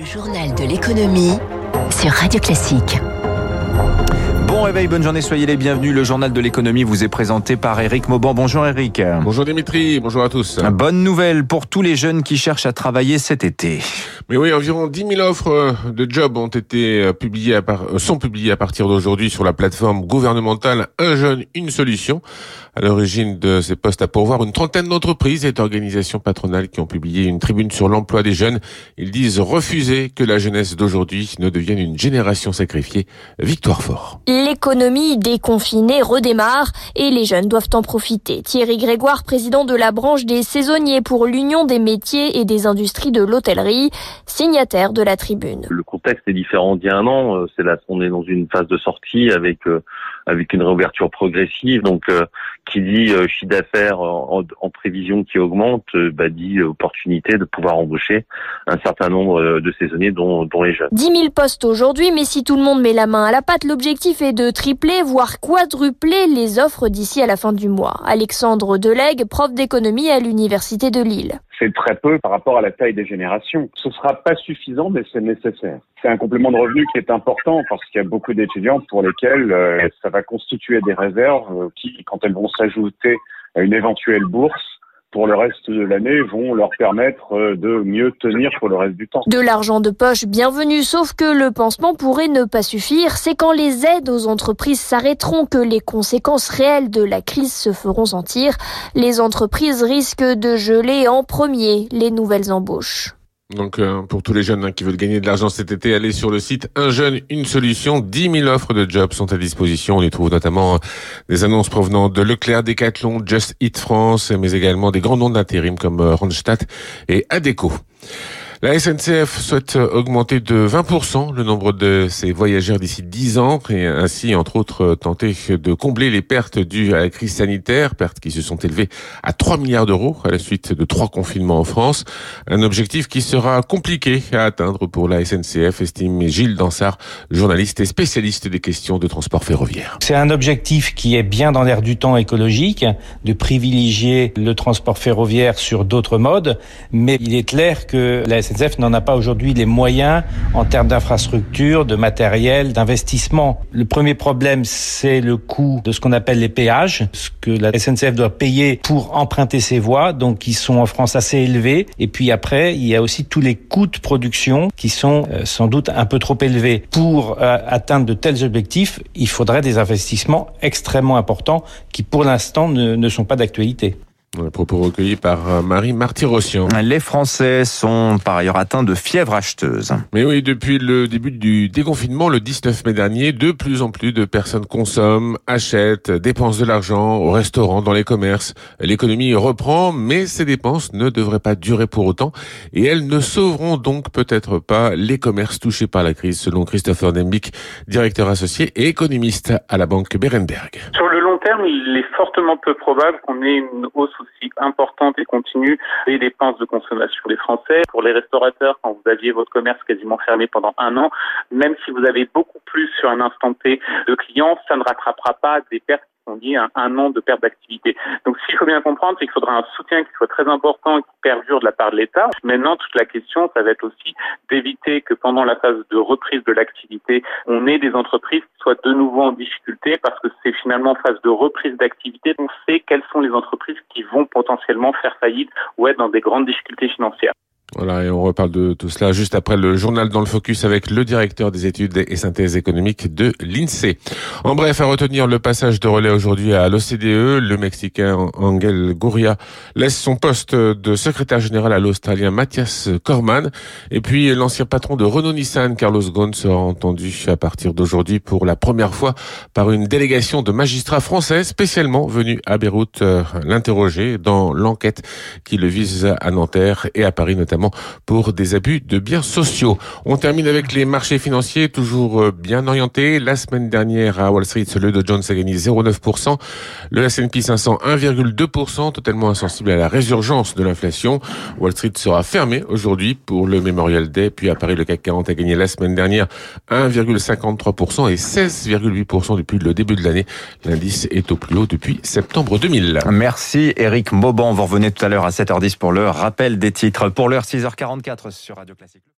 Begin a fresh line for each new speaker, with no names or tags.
Le journal de l'économie sur Radio Classique.
Bon réveil, bonne journée, soyez les bienvenus. Le journal de l'économie vous est présenté par Eric Mauban. Bonjour Eric.
Bonjour Dimitri, bonjour à tous.
Bonne nouvelle pour tous les jeunes qui cherchent à travailler cet été.
Mais oui, environ 10 000 offres de jobs ont été publiées à par... sont publiées à partir d'aujourd'hui sur la plateforme gouvernementale Un jeune, une solution. À l'origine de ces postes à pourvoir, une trentaine d'entreprises et d'organisations patronales qui ont publié une tribune sur l'emploi des jeunes. Ils disent refuser que la jeunesse d'aujourd'hui ne devienne une génération sacrifiée. Victoire fort.
L'économie déconfinée redémarre et les jeunes doivent en profiter. Thierry Grégoire, président de la branche des saisonniers pour l'Union des métiers et des industries de l'hôtellerie, signataire de la tribune.
Le contexte est différent d'il y a un an. C'est là, on est dans une phase de sortie avec avec une réouverture progressive. Donc, euh, qui dit euh, chiffre d'affaires en, prévision qui augmente, euh, bah, dit opportunité de pouvoir embaucher un certain nombre de saisonniers, dont, dont les jeunes.
10 000 postes aujourd'hui, mais si tout le monde met la main à la pâte, l'objectif est de tripler, voire quadrupler les offres d'ici à la fin du mois. Alexandre Delegue, prof d'économie à l'Université de Lille
c'est très peu par rapport à la taille des générations. Ce sera pas suffisant, mais c'est nécessaire. C'est un complément de revenu qui est important parce qu'il y a beaucoup d'étudiants pour lesquels euh, ça va constituer des réserves euh, qui, quand elles vont s'ajouter à une éventuelle bourse, pour le reste de l'année vont leur permettre euh, de mieux tenir pour le reste du temps.
De l'argent de poche bienvenue, sauf que le pansement pourrait ne pas suffire. C'est quand les aides aux entreprises s'arrêteront que les conséquences réelles de la crise se feront sentir. Les entreprises risquent de geler en premier les nouvelles embauches.
Donc euh, pour tous les jeunes hein, qui veulent gagner de l'argent cet été, allez sur le site Un jeune, une solution. 10 000 offres de jobs sont à disposition. On y trouve notamment euh, des annonces provenant de Leclerc, Decathlon, Just Eat France, mais également des grands noms d'intérim comme euh, Randstad et Adeco. La SNCF souhaite augmenter de 20% le nombre de ses voyageurs d'ici 10 ans et ainsi, entre autres, tenter de combler les pertes dues à la crise sanitaire, pertes qui se sont élevées à 3 milliards d'euros à la suite de trois confinements en France. Un objectif qui sera compliqué à atteindre pour la SNCF, estime Gilles Dansard, journaliste et spécialiste des questions de transport ferroviaire.
C'est un objectif qui est bien dans l'air du temps écologique, de privilégier le transport ferroviaire sur d'autres modes, mais il est clair que la SNCF SNCF n'en a pas aujourd'hui les moyens en termes d'infrastructure, de matériel, d'investissement. Le premier problème, c'est le coût de ce qu'on appelle les péages, ce que la SNCF doit payer pour emprunter ses voies, donc qui sont en France assez élevés. Et puis après, il y a aussi tous les coûts de production qui sont euh, sans doute un peu trop élevés. Pour euh, atteindre de tels objectifs, il faudrait des investissements extrêmement importants qui pour l'instant ne sont pas d'actualité.
Un propos recueillis par euh, Marie Martyrossian.
Les Français sont par ailleurs atteints de fièvre acheteuse.
Mais oui, depuis le début du déconfinement, le 19 mai dernier, de plus en plus de personnes consomment, achètent, dépensent de l'argent au restaurant, dans les commerces. L'économie reprend, mais ces dépenses ne devraient pas durer pour autant et elles ne sauveront donc peut-être pas les commerces touchés par la crise, selon Christopher Dembick, directeur associé et économiste à la banque Berenberg.
Sur le long il est fortement peu probable qu'on ait une hausse aussi importante et continue des dépenses de consommation des Français. Pour les restaurateurs, quand vous aviez votre commerce quasiment fermé pendant un an, même si vous avez beaucoup plus sur un instant T de clients, ça ne rattrapera pas des pertes on dit un, an de perte d'activité. Donc, qu'il faut bien comprendre, c'est qu'il faudra un soutien qui soit très important et qui perdure de la part de l'État. Maintenant, toute la question, ça va être aussi d'éviter que pendant la phase de reprise de l'activité, on ait des entreprises qui soient de nouveau en difficulté parce que c'est finalement phase de reprise d'activité. On sait quelles sont les entreprises qui vont potentiellement faire faillite ou être dans des grandes difficultés financières.
Voilà, et on reparle de tout cela juste après le journal dans le focus avec le directeur des études et synthèses économiques de l'INSEE. En bref, à retenir le passage de relais aujourd'hui à l'OCDE, le Mexicain Angel Gurria laisse son poste de secrétaire général à l'Australien Mathias Corman, et puis l'ancien patron de Renault Nissan, Carlos Ghosn, sera entendu à partir d'aujourd'hui pour la première fois par une délégation de magistrats français spécialement venus à Beyrouth euh, l'interroger dans l'enquête qui le vise à Nanterre et à Paris notamment pour des abus de biens sociaux. On termine avec les marchés financiers, toujours euh, bien orientés. La semaine dernière à Wall Street, le Dow Jones a gagné 0,9%, le S&P 500 1,2%, totalement insensible à la résurgence de l'inflation. Wall Street sera fermé aujourd'hui pour le Memorial Day, puis à Paris, le CAC 40 a gagné la semaine dernière 1,53% et 16,8% depuis le début de l'année. L'indice est au plus haut depuis septembre 2000.
Merci Eric Mauban. Vous revenez tout à l'heure à 7h10 pour le rappel des titres. Pour l'heure 6h44 sur Radio Classique.